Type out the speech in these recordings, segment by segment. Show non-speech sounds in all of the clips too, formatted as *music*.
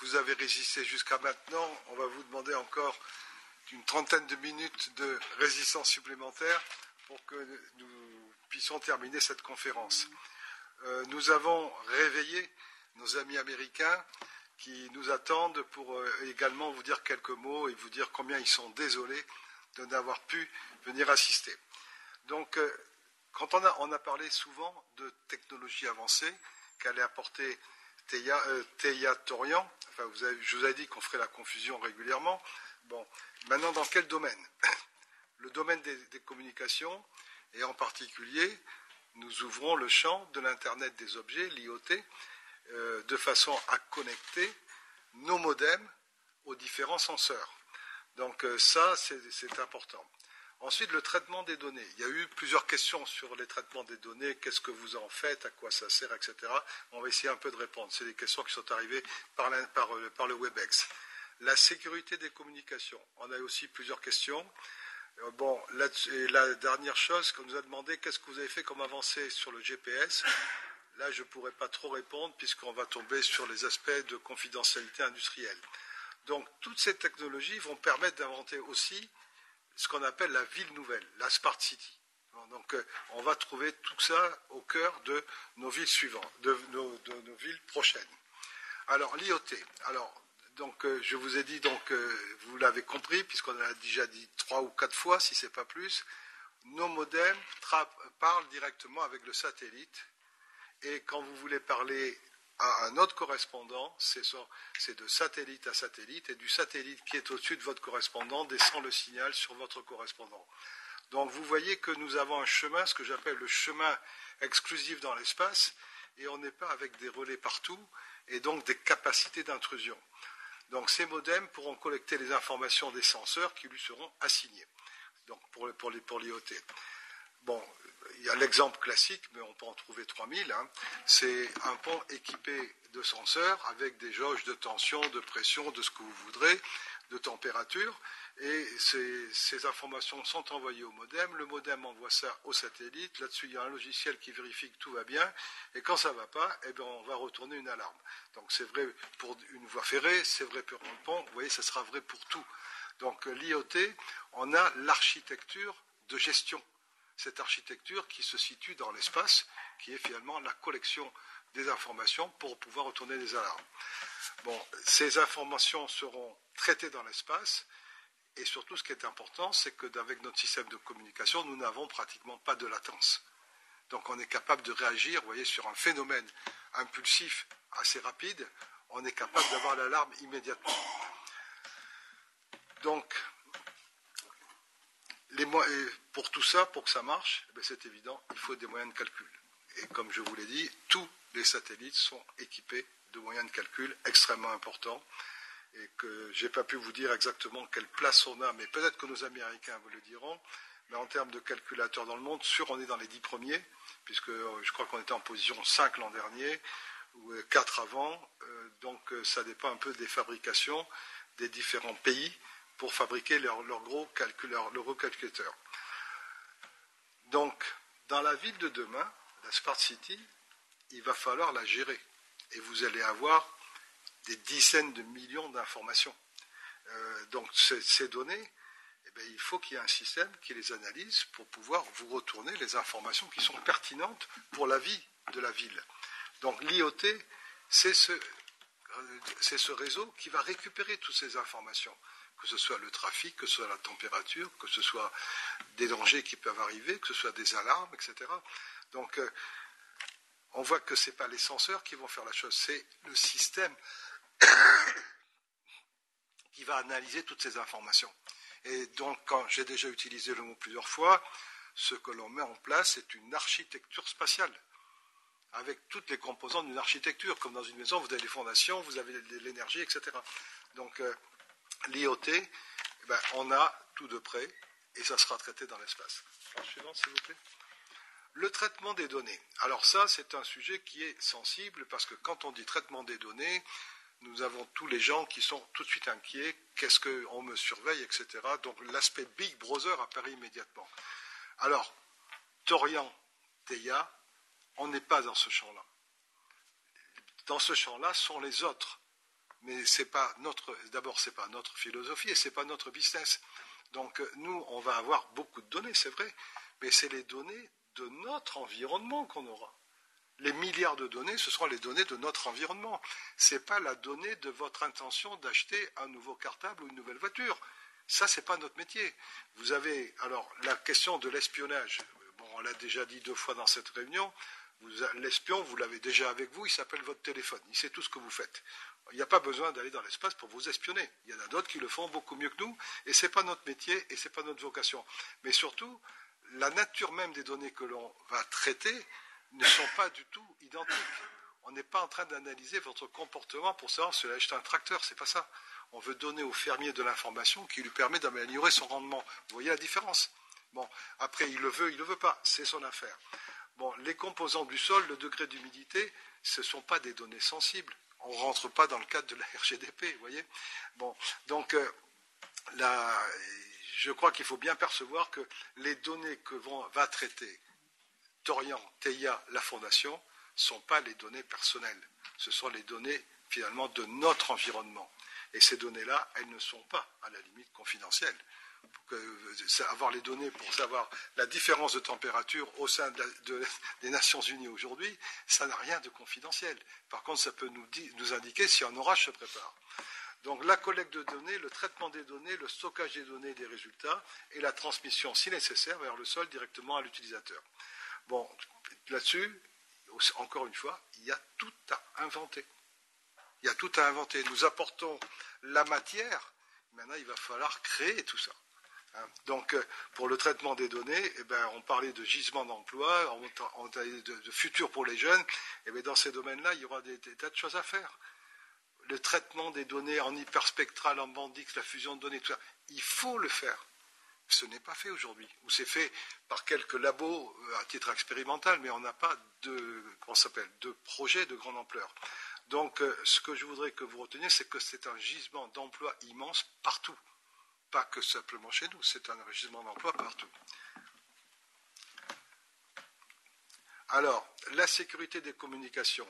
Vous avez résisté jusqu'à maintenant. On va vous demander encore une trentaine de minutes de résistance supplémentaire pour que nous puissions terminer cette conférence. Euh, nous avons réveillé nos amis américains qui nous attendent pour euh, également vous dire quelques mots et vous dire combien ils sont désolés de n'avoir pu venir assister. Donc, euh, quand on a, on a, parlé souvent de technologie avancée qu'allait apporter Teia, Torian, enfin, vous je vous ai dit qu'on ferait la confusion régulièrement. Bon, maintenant, dans quel domaine? *coughs* Le domaine des, des communications, et en particulier, nous ouvrons le champ de l'Internet des objets, l'IoT, euh, de façon à connecter nos modems aux différents senseurs. Donc euh, ça, c'est important. Ensuite, le traitement des données. Il y a eu plusieurs questions sur les traitements des données, qu'est-ce que vous en faites, à quoi ça sert, etc. On va essayer un peu de répondre. C'est des questions qui sont arrivées par, euh, le WebEx. La sécurité des communications. On a aussi plusieurs questions. Et la dernière chose qu'on nous a demandé, qu'est-ce que vous avez fait comme avancée sur le GPS Là, je ne pourrais pas trop répondre puisqu'on va tomber sur les aspects de confidentialité industrielle. Donc, toutes ces technologies vont permettre d'inventer aussi ce qu'on appelle la ville nouvelle, la Smart City. Donc, euh, on va trouver tout ça au cœur de nos villes suivantes, de nos, villes prochaines. Alors, l'IoT. Alors, donc, euh, je vous ai dit, donc, euh, vous l'avez compris, puisqu'on a déjà dit trois ou quatre fois, si ce n'est pas plus, nos modems parlent directement avec le satellite et quand vous voulez parler à un autre correspondant, c'est de satellite à satellite, et du satellite qui est au-dessus de votre correspondant descend le signal sur votre correspondant. Donc vous voyez que nous avons un chemin, ce que j'appelle le chemin exclusif dans l'espace, et on n'est pas avec des relais partout, et donc des capacités d'intrusion. Donc ces modems pourront collecter les informations des senseurs qui lui seront assignés, donc pour, pour l'IoT. Bon, il y a l'exemple classique, mais on peut en trouver 3000. Hein. C'est un pont équipé de senseurs avec des jauges de tension, de pression, de ce que vous voudrez, de température. Et ces, informations sont envoyées au modem. Le modem envoie ça au satellite. Là-dessus, il y a un logiciel qui vérifie que tout va bien. Et quand ça ne va pas, eh bien, on va retourner une alarme. Donc c'est vrai pour une voie ferrée, c'est vrai pour un pont. Vous voyez, ça sera vrai pour tout. Donc l'IoT, on a l'architecture de gestion cette architecture qui se situe dans l'espace, qui est finalement la collection des informations pour pouvoir retourner des alarmes. Bon, ces informations seront traitées dans l'espace, et surtout ce qui est important, c'est qu'avec notre système de communication, nous n'avons pratiquement pas de latence. Donc on est capable de réagir, voyez, sur un phénomène impulsif assez rapide, on est capable d'avoir l'alarme immédiatement. Donc, pour tout ça, pour que ça marche, eh c'est évident, il faut des moyens de calcul. Et comme je vous l'ai dit, tous les satellites sont équipés de moyens de calcul extrêmement importants et que je n'ai pas pu vous dire exactement quelle place on a, mais peut-être que nos Américains vous le diront. Mais en termes de calculateurs dans le monde, sûr, on est dans les dix premiers, puisque euh, je crois qu'on était en position 5 l'an dernier, ou 4 avant. Euh, donc euh, ça dépend un peu des fabrications des différents pays pour fabriquer leur, gros calculateur, leur. Donc, dans la ville de demain, la Smart City, il va falloir la gérer. Et vous allez avoir des dizaines de millions d'informations. Euh, donc, ces, données, eh bien, il faut qu'il y ait un système qui les analyse pour pouvoir vous retourner les informations qui sont pertinentes pour la vie de la ville. Donc, l'IoT, c'est euh, ce réseau qui va récupérer toutes ces informations que ce soit le trafic, que ce soit la température, que ce soit des dangers qui peuvent arriver, que ce soit des alarmes, etc. Donc, euh, on voit que ce n'est pas les senseurs qui vont faire la chose, c'est le système *coughs* qui va analyser toutes ces informations. Et donc, j'ai déjà utilisé le mot plusieurs fois, ce que l'on met en place, c'est une architecture spatiale, avec toutes les composantes d'une architecture. Comme dans une maison, vous avez les fondations, vous avez l'énergie, etc. Donc, euh, l'IoT, eh ben, on a tout de près et ça sera traité dans l'espace. Suivant, s'il vous plaît. Le traitement des données. Alors ça, c'est un sujet qui est sensible parce que quand on dit traitement des données, nous avons tous les gens qui sont tout de suite inquiets, qu'est-ce qu'on me surveille, etc. Donc l'aspect Big Brother apparaît immédiatement. Alors, Torian, Teia, on n'est pas dans ce champ-là. Dans ce champ-là sont les autres mais c'est pas notre, d'abord, c'est pas notre philosophie et c'est pas notre business. Donc, nous, on va avoir beaucoup de données, c'est vrai, mais c'est les données de notre environnement qu'on aura. Les milliards de données, ce seront les données de notre environnement. Ce n'est pas la donnée de votre intention d'acheter un nouveau cartable ou une nouvelle voiture. Ça, ce n'est pas notre métier. Vous avez, alors, la question de l'espionnage. Bon, on l'a déjà dit deux fois dans cette réunion. L'espion, vous l'avez déjà avec vous, il s'appelle votre téléphone. Il sait tout ce que vous faites. Il n'y a pas besoin d'aller dans l'espace pour vous espionner. Il y en a d'autres qui le font beaucoup mieux que nous, et ce n'est pas notre métier et ce n'est pas notre vocation. Mais surtout, la nature même des données que l'on va traiter ne sont pas du tout identiques. On n'est pas en train d'analyser votre comportement pour savoir si vous acheter un tracteur, c'est pas ça. On veut donner au fermier de l'information qui lui permet d'améliorer son rendement. Vous voyez la différence? Bon, après, il le veut, il ne le veut pas, c'est son affaire. Bon, les composants du sol, le degré d'humidité, ce ne sont pas des données sensibles. On ne rentre pas dans le cadre de la RGDP, vous voyez Bon, donc, euh, je crois qu'il faut bien percevoir que les données que va traiter Torian, Teia, la Fondation, ne sont pas les données personnelles. Ce sont les données, finalement, de notre environnement. Et ces données-là, elles ne sont pas, à la limite, confidentielles. Avoir les données pour savoir la différence de température au sein des Nations Unies aujourd'hui, ça n'a rien de confidentiel. Par contre, ça peut nous, nous indiquer si un orage se prépare. Donc la collecte de données, le traitement des données, le stockage des données des résultats et la transmission, si nécessaire, vers le sol directement à l'utilisateur. Bon, là-dessus, encore une fois, il y a tout à inventer. Il y a tout à inventer. Nous apportons la matière, maintenant il va falloir créer tout ça. Hein. Donc, euh, pour le traitement des données, eh ben, on parlait de gisement d'emploi, on, de, futur pour les jeunes. Eh dans ces domaines-là, il y aura des, tas de choses à faire. Le traitement des données en hyperspectral, en bandix, la fusion de données, tout ça, il faut le faire. Ce n'est pas fait aujourd'hui. Ou c'est fait par quelques labos euh, à titre expérimental, mais on n'a pas de, comment s'appelle, de projet de grande ampleur. Donc, euh, ce que je voudrais que vous reteniez, c'est que c'est un gisement d'emploi immense partout. Pas que simplement chez nous, c'est un gisement d'emploi partout. Alors, la sécurité des communications.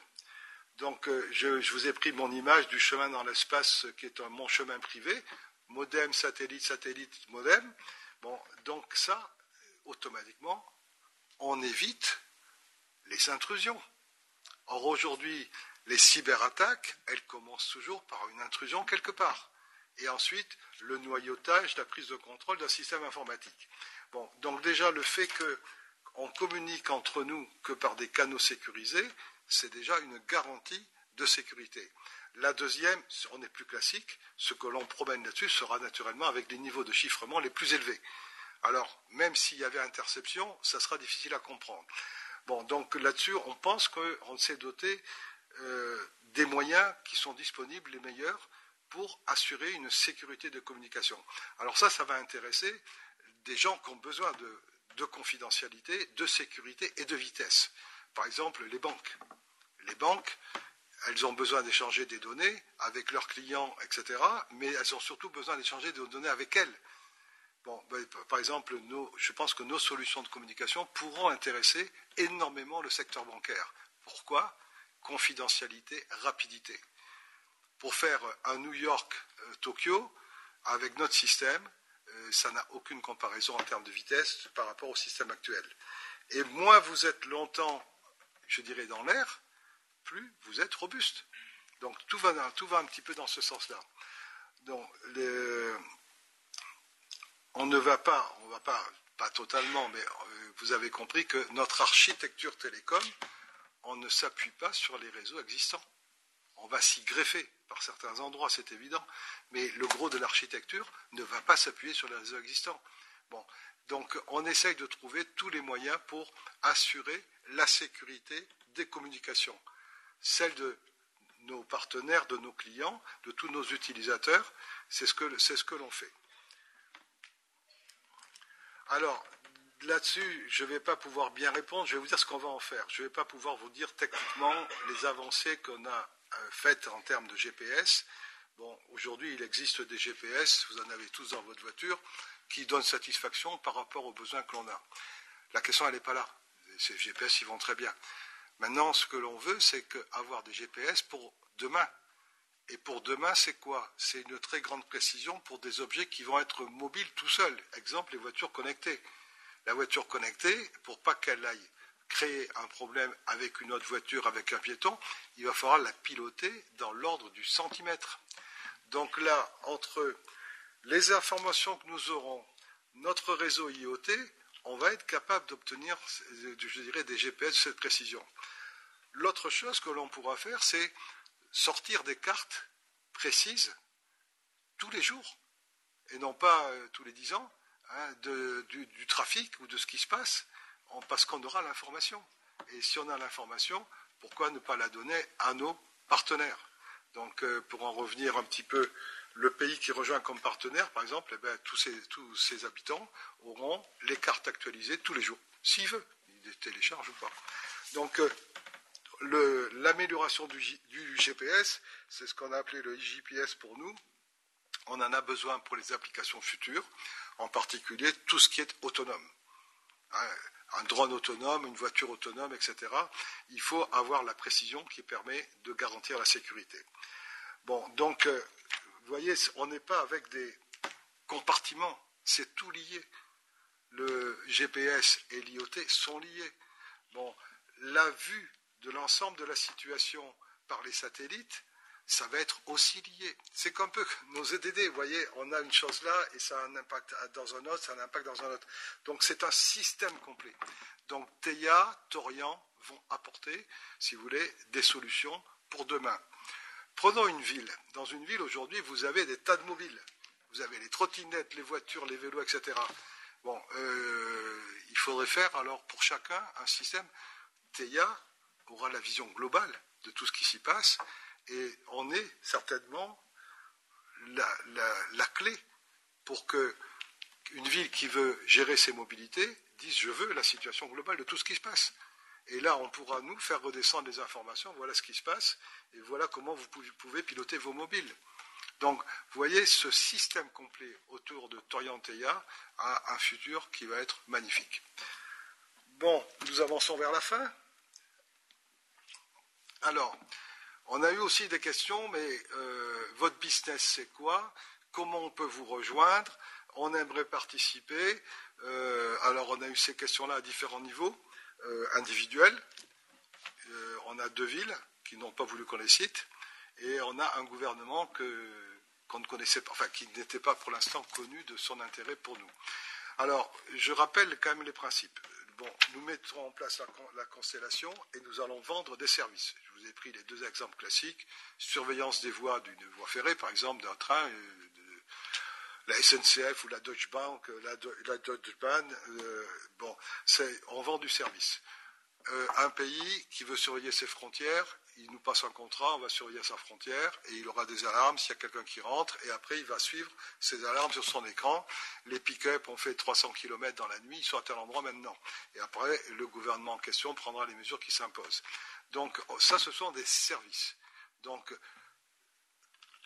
Donc, euh, je, je, vous ai pris mon image du chemin dans l'espace qui est un, mon chemin privé, modem, satellite, satellite, modem. Bon, donc ça, automatiquement, on évite les intrusions. Or, aujourd'hui, les cyberattaques, elles commencent toujours par une intrusion quelque part. Et ensuite, le noyautage, la prise de contrôle d'un système informatique. Bon, donc déjà, le fait qu'on communique entre nous que par des canaux sécurisés, c'est déjà une garantie de sécurité. La deuxième, on est plus classique, ce que l'on promène là-dessus sera naturellement avec des niveaux de chiffrement les plus élevés. Alors, même s'il y avait interception, ça sera difficile à comprendre. Bon, donc là-dessus, on pense qu'on s'est doté euh, des moyens qui sont disponibles, les meilleurs, pour assurer une sécurité de communication. Alors ça, ça va intéresser des gens qui ont besoin de confidentialité, de sécurité et de vitesse. Par exemple, les banques. Les banques, elles ont besoin d'échanger des données avec leurs clients, etc. Mais elles ont surtout besoin d'échanger des données avec elles. Bon, ben, par exemple, je pense que nos solutions de communication pourront intéresser énormément le secteur bancaire. Pourquoi? Confidentialité, rapidité. Pour faire un New York-Tokyo, euh, avec notre système, euh, ça n'a aucune comparaison en termes de vitesse par rapport au système actuel. Et moins vous êtes longtemps, je dirais, dans l'air, plus vous êtes robuste. Donc tout va, tout va un petit peu dans ce sens-là. Donc, on ne va pas, on va pas, pas totalement, mais euh, vous avez compris que notre architecture télécom, on ne s'appuie pas sur les réseaux existants. On va s'y greffer par certains endroits, c'est évident, mais le gros de l'architecture ne va pas s'appuyer sur les réseaux existants. Bon, donc on essaye de trouver tous les moyens pour assurer la sécurité des communications celle de nos partenaires, de nos clients, de tous nos utilisateurs. C'est ce que, ce que l'on fait. Alors, là-dessus, je ne vais pas pouvoir bien répondre. Je vais vous dire ce qu'on va en faire. Je ne vais pas pouvoir vous dire techniquement les avancées qu'on a euh, faites en termes de GPS. Bon, aujourd'hui, il existe des GPS, vous en avez tous dans votre voiture, qui donnent satisfaction par rapport aux besoins que l'on a. La question, elle n'est pas là. Ces GPS, ils vont très bien. Maintenant, ce que l'on veut, c'est avoir des GPS pour demain. Et pour demain, c'est quoi? C'est une très grande précision pour des objets qui vont être mobiles tout seuls. Exemple, les voitures connectées. La voiture connectée, pour pas qu'elle aille créer un problème avec une autre voiture, avec un piéton, il va falloir la piloter dans l'ordre du centimètre. Donc là, entre les informations que nous aurons, notre réseau IoT, on va être capable d'obtenir, je dirais, des GPS de cette précision. L'autre chose que l'on pourra faire, c'est sortir des cartes précises tous les jours, et non pas euh, tous les dix ans, hein, du, trafic ou de ce qui se passe, parce qu'on aura l'information. Et si on a l'information, pourquoi ne pas la donner à nos partenaires? Donc, euh, pour en revenir un petit peu, le pays qui rejoint comme partenaire, par exemple, eh tous, ses, habitants auront les cartes actualisées tous les jours, s'ils veulent. Ils les téléchargent ou pas. Donc, euh, l'amélioration du, GPS, c'est ce qu'on a appelé le IGPS pour nous. On en a besoin pour les applications futures, en particulier tout ce qui est autonome. Hein, un drone autonome, une voiture autonome, etc. Il faut avoir la précision qui permet de garantir la sécurité. Bon, donc, euh, vous voyez, on n'est pas avec des compartiments, c'est tout lié. Le GPS et l'IoT sont liés. Bon, la vue de l'ensemble de la situation par les satellites, ça va être aussi lié. C'est comme peu nos EDD, vous voyez, on a une chose là et ça a un impact dans un autre, ça a un impact dans un autre. Donc c'est un système complet. Donc TEIA, Torian vont apporter, si vous voulez, des solutions pour demain. Prenons une ville. Dans une ville aujourd'hui, vous avez des tas de mobiles. Vous avez les trottinettes, les voitures, les vélos, etc. Bon, euh, il faudrait faire alors pour chacun un système. TEIA aura la vision globale de tout ce qui s'y passe et on est certainement la, clé pour que une ville qui veut gérer ses mobilités dise je veux la situation globale de tout ce qui se passe. Et là, on pourra nous faire redescendre les informations, voilà ce qui se passe, et voilà comment vous pouvez piloter vos mobiles. Donc, vous voyez, ce système complet autour de Torianteia a un futur qui va être magnifique. Bon, nous avançons vers la fin. Alors, on a eu aussi des questions, mais euh, votre business c'est quoi? Comment on peut vous rejoindre? On aimerait participer. Euh, alors, on a eu ces questions-là à différents niveaux euh, individuels. on a deux villes qui n'ont pas voulu qu'on les cite, et on a un gouvernement qu'on ne connaissait pas, enfin qui n'était pas pour l'instant connu de son intérêt pour nous. Alors, je rappelle quand même les principes. Bon, nous mettrons en place la, constellation et nous allons vendre des services. Je vous ai pris les deux exemples classiques. Surveillance des voies d'une voie ferrée, par exemple, d'un train, euh, la SNCF ou la Deutsche Bank, la, Deutsche Bahn. Euh, bon, on vend du service. Euh, un pays qui veut surveiller ses frontières, il nous passe un contrat, on va surveiller sa frontière et il aura des alarmes s'il y a quelqu'un qui rentre et après il va suivre ces alarmes sur son écran. Les pick-up ont fait 300 km dans la nuit, ils sont à tel endroit maintenant. Et après, le gouvernement en question prendra les mesures qui s'imposent. Donc ça, ce sont des services. Donc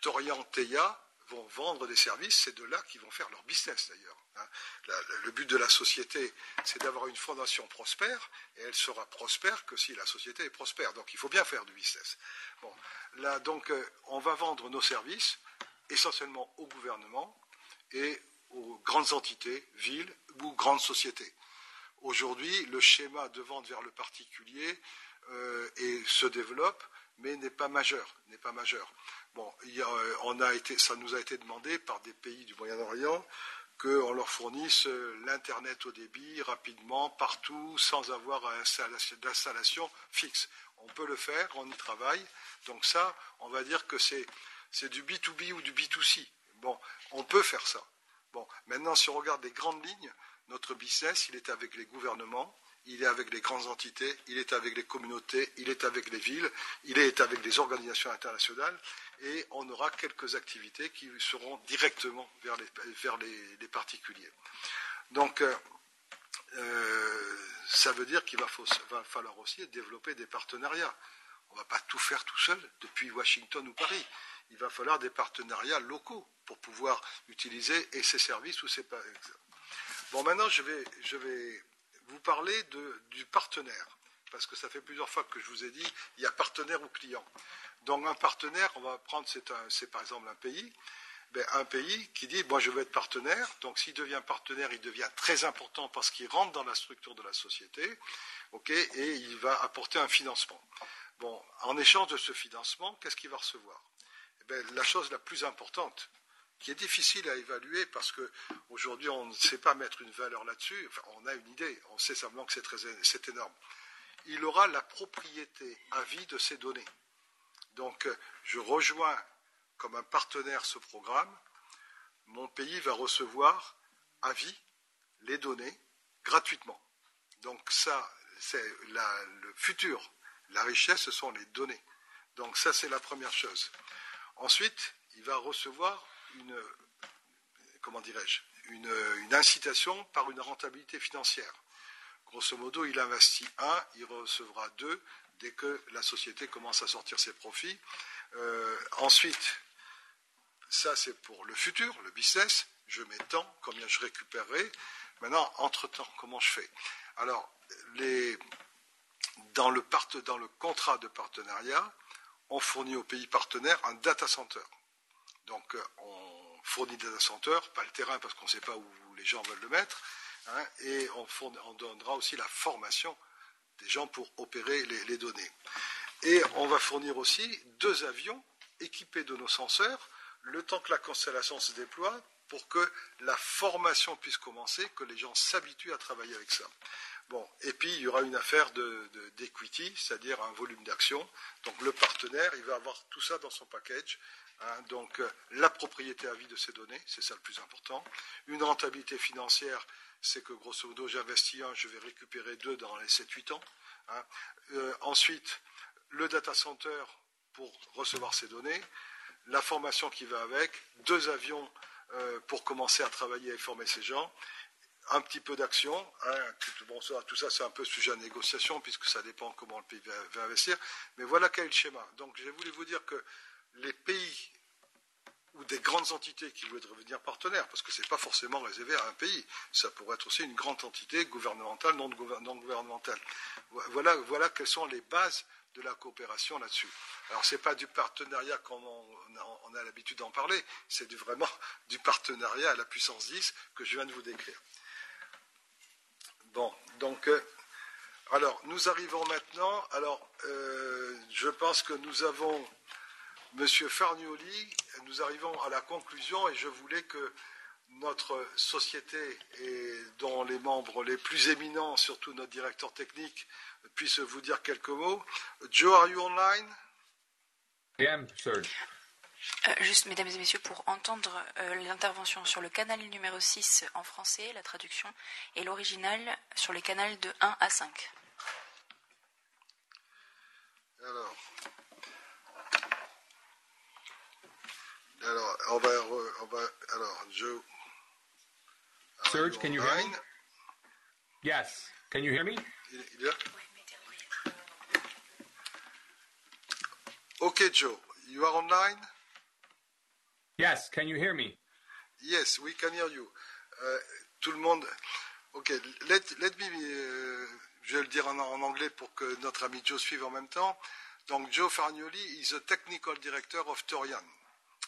Torian Teia vont vendre des services, c'est de là qu'ils vont faire leur business d'ailleurs. Hein. le but de la société, c'est d'avoir une fondation prospère, et elle sera prospère que si la société est prospère. Donc il faut bien faire du business. Là, donc, euh, on va vendre nos services essentiellement au gouvernement et aux grandes entités, villes ou grandes sociétés. Aujourd'hui, le schéma de vente vers le particulier euh, se développe, mais n'est pas majeur. N'est pas majeur. Bon, euh, on a été, ça nous a été demandé par des pays du Moyen-Orient qu'on leur fournisse euh, l'Internet au débit rapidement, partout, sans avoir d'installation fixe. On peut le faire, on y travaille. Donc ça, on va dire que c'est du B2B ou du B2C. Bon, on peut faire ça. Bon, maintenant, si on regarde les grandes lignes, notre business, il est avec les gouvernements, il est avec les grandes entités, il est avec les communautés, il est avec les villes, il est avec les organisations internationales, et on aura quelques activités qui seront directement vers les, particuliers. Donc, euh, euh, ça veut dire qu'il va, falloir aussi développer des partenariats. On ne va pas tout faire tout seul depuis Washington ou Paris. Il va falloir des partenariats locaux pour pouvoir utiliser ces services ou ces. Bon, maintenant, je vais vous parler du partenaire. parce que ça fait plusieurs fois que je vous ai dit, il y a partenaire ou client. Donc un partenaire, on va prendre, c'est par exemple un pays, ben, un pays qui dit, moi je veux être partenaire, donc s'il devient partenaire, il devient très important parce qu'il rentre dans la structure de la société, et il va apporter un financement. Bon, en échange de ce financement, qu'est-ce qu'il va recevoir? Eh ben, La chose la plus importante, qui est difficile à évaluer parce qu'aujourd'hui on ne sait pas mettre une valeur là-dessus, on a une idée, on sait simplement que c'est énorme. Il aura la propriété à vie de ces données. Donc, je rejoins comme un partenaire ce programme, mon pays va recevoir à vie les données gratuitement. Donc ça, c'est le futur. La richesse, ce sont les données. Donc ça, c'est la première chose. Ensuite, il va recevoir une, comment dirais-je, une, incitation par une rentabilité financière. Grosso modo, il investit un, il recevra deux dès que la société commence à sortir ses profits. Euh, ensuite, ça, c'est pour le futur, le business. Je mets tant, combien je récupérerai. Maintenant, entre-temps, comment je fais? Alors, dans, le dans le contrat de partenariat, on fournit aux pays partenaires un data center. Donc, euh, on fournit des center, pas le terrain parce qu'on ne sait pas où les gens veulent le mettre, hein, et on, on, donnera aussi la formation des gens pour opérer les données. Et on va fournir aussi deux avions équipés de nos senseurs le temps que la constellation se déploie pour que la formation puisse commencer, que les gens s'habituent à travailler avec ça. Bon, et puis il y aura une affaire d'equity, c'est-à-dire un volume d'action. Donc le partenaire, il va avoir tout ça dans son package. Hein. donc euh, la propriété à vie de ces données, c'est ça le plus important. Une rentabilité financière, c'est que grosso modo, j'investis un, je vais récupérer deux dans les 7-8 ans. Hein. Euh, ensuite, le data center pour recevoir ces données la formation qui va avec, deux avions euh, pour commencer à travailler et former ces gens, un petit peu d'action. Hein, tout ça, c'est un peu sujet à négociation puisque ça dépend comment le pays va, investir. Mais voilà quel est le schéma. Donc, j'ai voulu vous dire que les pays ou des grandes entités qui voudraient devenir partenaires, parce que ce n'est pas forcément réservé à un pays, ça pourrait être aussi une grande entité gouvernementale, non, gouvernementale. Voilà, voilà quelles sont les bases de la coopération là-dessus. Alors, ce n'est pas du partenariat comme on, a, l'habitude d'en parler, c'est vraiment du partenariat à la puissance 10 que je viens de vous décrire. Bon, donc, euh, alors, nous arrivons maintenant. Alors, euh, je pense que nous avons M. Farnioli, nous arrivons à la conclusion et je voulais que notre société et dont les membres les plus éminents, surtout notre directeur technique, puisse vous dire quelques mots. Joe, are you online? I Serge. Euh, juste, mesdames et messieurs, pour entendre euh, l'intervention sur le canal numéro 6 en français, la traduction, et l'original sur les canaux de 1 à 5. Alors, alors on va, on va alors, Joe. Serge, can you hear me? Yes. Can you hear me? Okay, Joe, you are online? Yes, can you hear me? Yes, we can hear you. Uh, tout le monde. Ok, let, let me. Uh, je vais le dire en, en, anglais pour que notre ami Joe suive en même temps. Donc, Joe Farnioli is the technical director of Torian.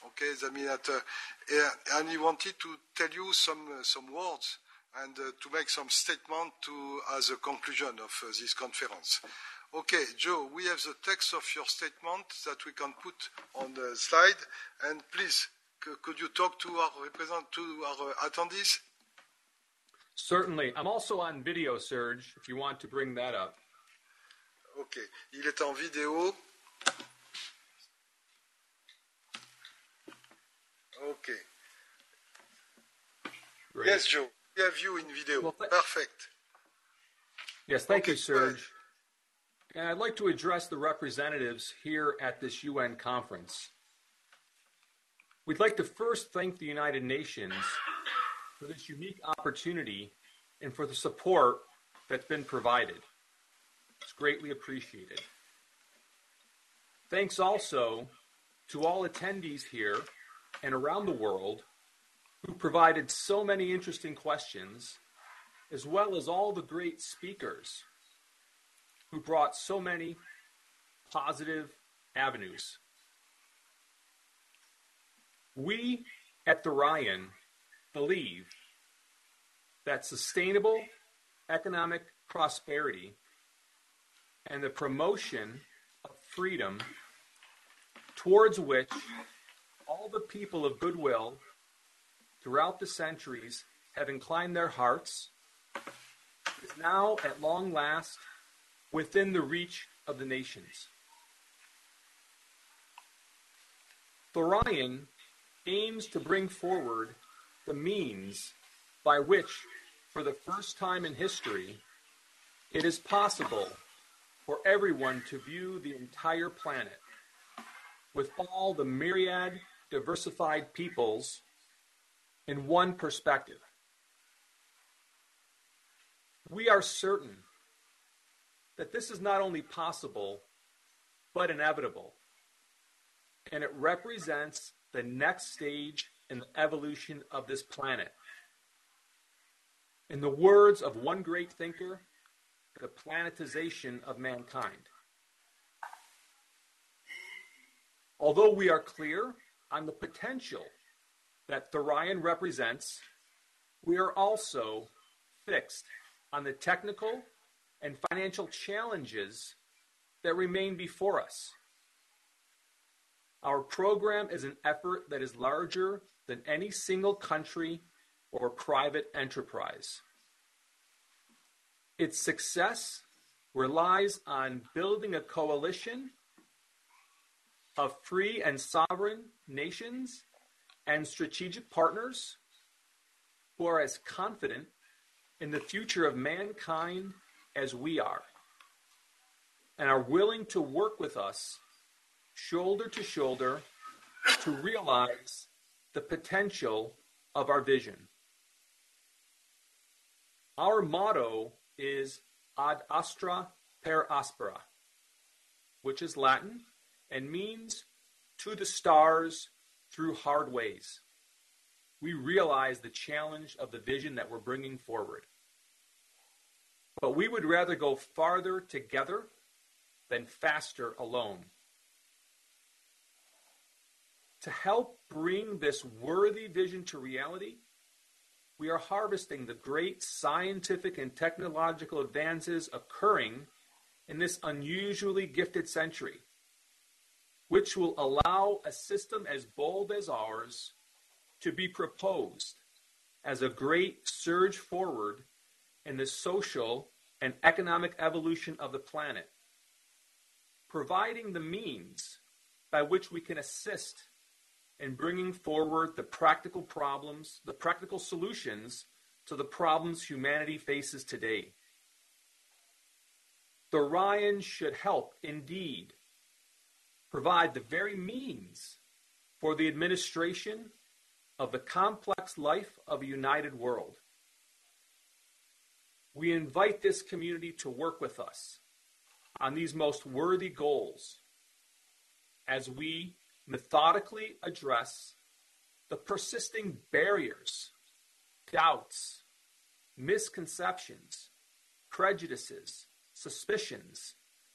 Okay, that, uh, and he wanted to tell you some uh, some words and uh, to make some statement to as a conclusion of uh, this conference. Okay, Joe, we have the text of your statement that we can put on the slide. And please, could you talk to our represent to our attendees? Certainly. I'm also on video, Serge, if you want to bring that up. Ok. Il est en vidéo. Ok. Great. Yes, Joe. We have you in video. Well, Perfect. Yes, thank okay, you, Serge. And I'd like to address the representatives here at this UN conference. We'd like to first thank the United Nations for this unique opportunity and for the support that's been provided. It's greatly appreciated. Thanks also to all attendees here and around the world who provided so many interesting questions, as well as all the great speakers who brought so many positive avenues. We at the Ryan believe that sustainable economic prosperity and the promotion of freedom towards which all the people of goodwill throughout the centuries have inclined their hearts is now at long last within the reach of the nations. Thorion aims to bring forward the means by which, for the first time in history, it is possible for everyone to view the entire planet with all the myriad diversified peoples in one perspective. We are certain that this is not only possible, but inevitable. And it represents the next stage in the evolution of this planet. In the words of one great thinker, the planetization of mankind. Although we are clear on the potential that Thorion represents, we are also fixed on the technical and financial challenges that remain before us. Our program is an effort that is larger than any single country or private enterprise. Its success relies on building a coalition of free and sovereign nations and strategic partners who are as confident in the future of mankind as we are and are willing to work with us shoulder to shoulder to realize the potential of our vision. Our motto is ad astra per aspera, which is Latin and means to the stars through hard ways. We realize the challenge of the vision that we're bringing forward. But we would rather go farther together than faster alone. To help bring this worthy vision to reality, we are harvesting the great scientific and technological advances occurring in this unusually gifted century, which will allow a system as bold as ours to be proposed as a great surge forward in the social and economic evolution of the planet, providing the means by which we can assist in bringing forward the practical problems, the practical solutions to the problems humanity faces today. The Ryan should help, indeed, provide the very means for the administration of the complex life of a united world. We invite this community to work with us on these most worthy goals as we methodically address the persisting barriers, doubts, misconceptions, prejudices, suspicions,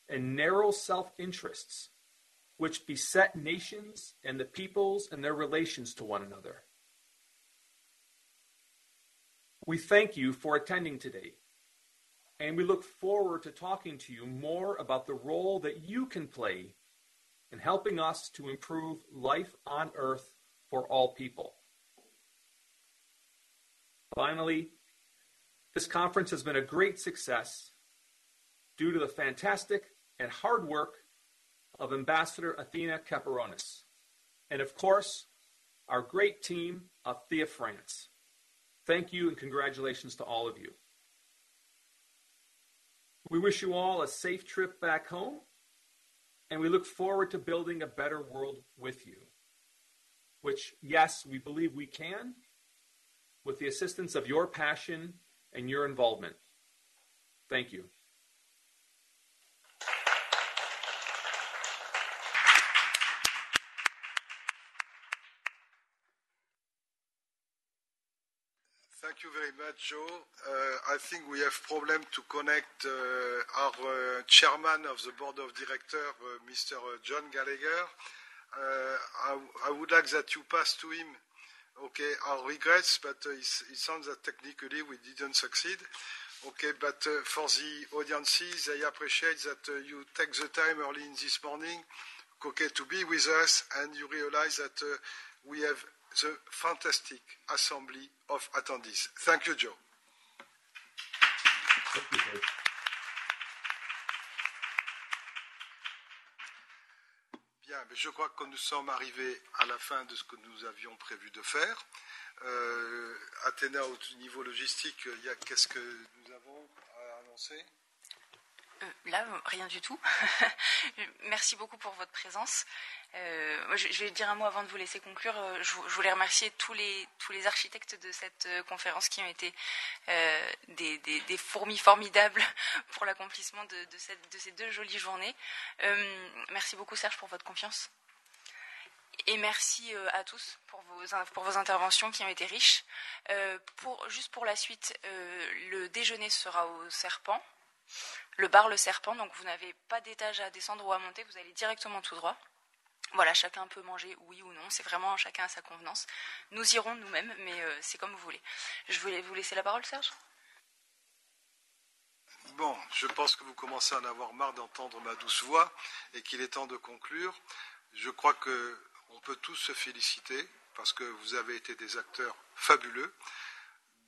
and narrow self interests which beset nations and the peoples and their relations to one another. We thank you for attending today, and we look forward to talking to you more about the role that you can play in helping us to improve life on earth for all people. Finally, this conference has been a great success due to the fantastic and hard work of Ambassador Athena Caperonis, and of course, our great team of Thea France. Thank you and congratulations to all of you. We wish you all a safe trip back home and we look forward to building a better world with you. Which, yes, we believe we can with the assistance of your passion and your involvement. Thank you. Thank Thank you very much, Joe. Uh, I think we have problem to connect uh, our uh, chairman of the board of directors, uh, Mr. John Gallagher. Uh, I, would like that you pass to him, okay, our regrets, but uh, it sounds that technically we didn't succeed. Okay, but for the audiences, I appreciate that you take the time early in this morning, okay, to be with us, and you realize that we have the fantastic assembly of attendees. Thank you, Joe. Bien, mais je crois que nous sommes arrivés à la fin de ce que nous avions prévu de faire. Euh, Athéna, au niveau logistique, qu'est-ce que nous avons à annoncer? Euh, là, rien du tout. *laughs* Merci beaucoup pour votre présence. Euh, je, vais dire un mot avant de vous laisser conclure. Euh, je, voulais remercier tous les, tous les architectes de cette conférence qui ont été des, fourmis formidables *laughs* pour l'accomplissement de, ces deux jolies journées. merci beaucoup Serge pour votre confiance. Et merci à tous pour vos, pour vos interventions qui ont été riches. pour, juste pour la suite, le déjeuner sera au Serpent le bar Le Serpent, donc vous n'avez pas d'étage à descendre ou à monter, vous allez directement tout droit. Voilà, chacun peut manger oui ou non, c'est vraiment chacun à sa convenance. Nous irons nous-mêmes, mais euh, c'est comme vous voulez. Je voulais vous laisser la parole, Serge? Bon, je pense que vous commencez à en avoir marre d'entendre ma douce voix et qu'il est temps de conclure. Je crois qu'on peut tous se féliciter parce que vous avez été des acteurs fabuleux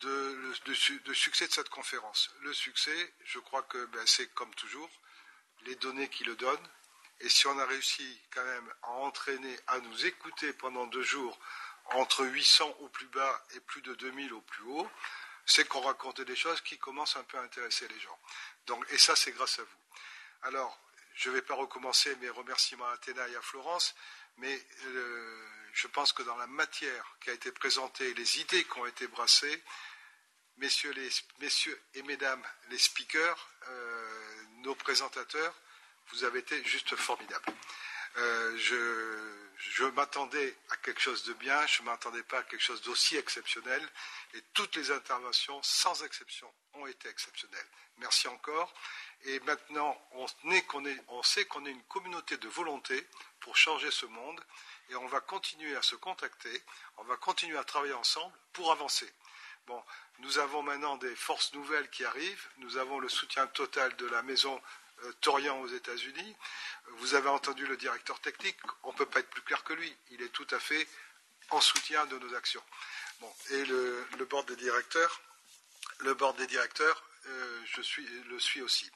de, succès de cette conférence. Le succès, je crois que ben, c'est comme toujours les données qui le donnent. Et si on a réussi quand même à entraîner, à nous écouter pendant deux jours entre 800 au plus bas et plus de 2000 au plus haut, c'est qu'on racontait des choses qui commencent un peu à intéresser les gens. Donc, et ça, c'est grâce à vous. Alors, je ne vais pas recommencer mes remerciements à Athéna et à Florence, mais euh, je pense que dans la matière qui a été présentée, les idées qui ont été brassées, messieurs, et mesdames les speakers, euh, nos présentateurs, vous avez été juste formidables. Euh, je, m'attendais à quelque chose de bien, je ne m'attendais pas à quelque chose d'aussi exceptionnel, et toutes les interventions, sans exception, ont été exceptionnelles. Merci encore. Et maintenant, on, on sait qu'on est une communauté de volonté pour changer ce monde, et on va continuer à se contacter, on va continuer à travailler ensemble pour avancer. Bon, nous avons maintenant des forces nouvelles qui arrivent. Nous avons le soutien total de la maison Torian aux États-Unis. Vous avez entendu le directeur technique. On ne peut pas être plus clair que lui. Il est tout à fait en soutien de nos actions. Bon, et le, board des directeurs, le board des directeurs, euh, je suis, le suis aussi.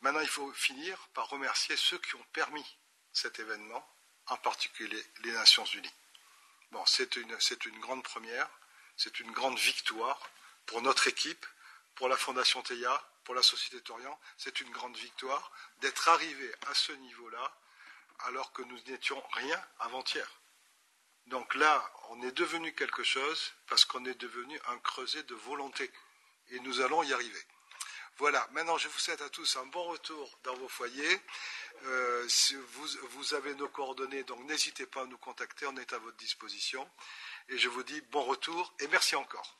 Maintenant, il faut finir par remercier ceux qui ont permis cet événement, en particulier les Nations Unies. Bon, c'est une, une grande première. C'est une grande victoire pour notre équipe, pour la Fondation Théa, pour la Société Torian. C'est une grande victoire d'être arrivé à ce niveau-là alors que nous n'étions rien avant-hier. Donc là, on est devenu quelque chose parce qu'on est devenu un creuset de volonté. Et nous allons y arriver. Voilà, maintenant je vous souhaite à tous un bon retour dans vos foyers. Euh, vous, vous, avez nos coordonnées, donc n'hésitez pas à nous contacter, on est à votre disposition et je vous dis bon retour et merci encore.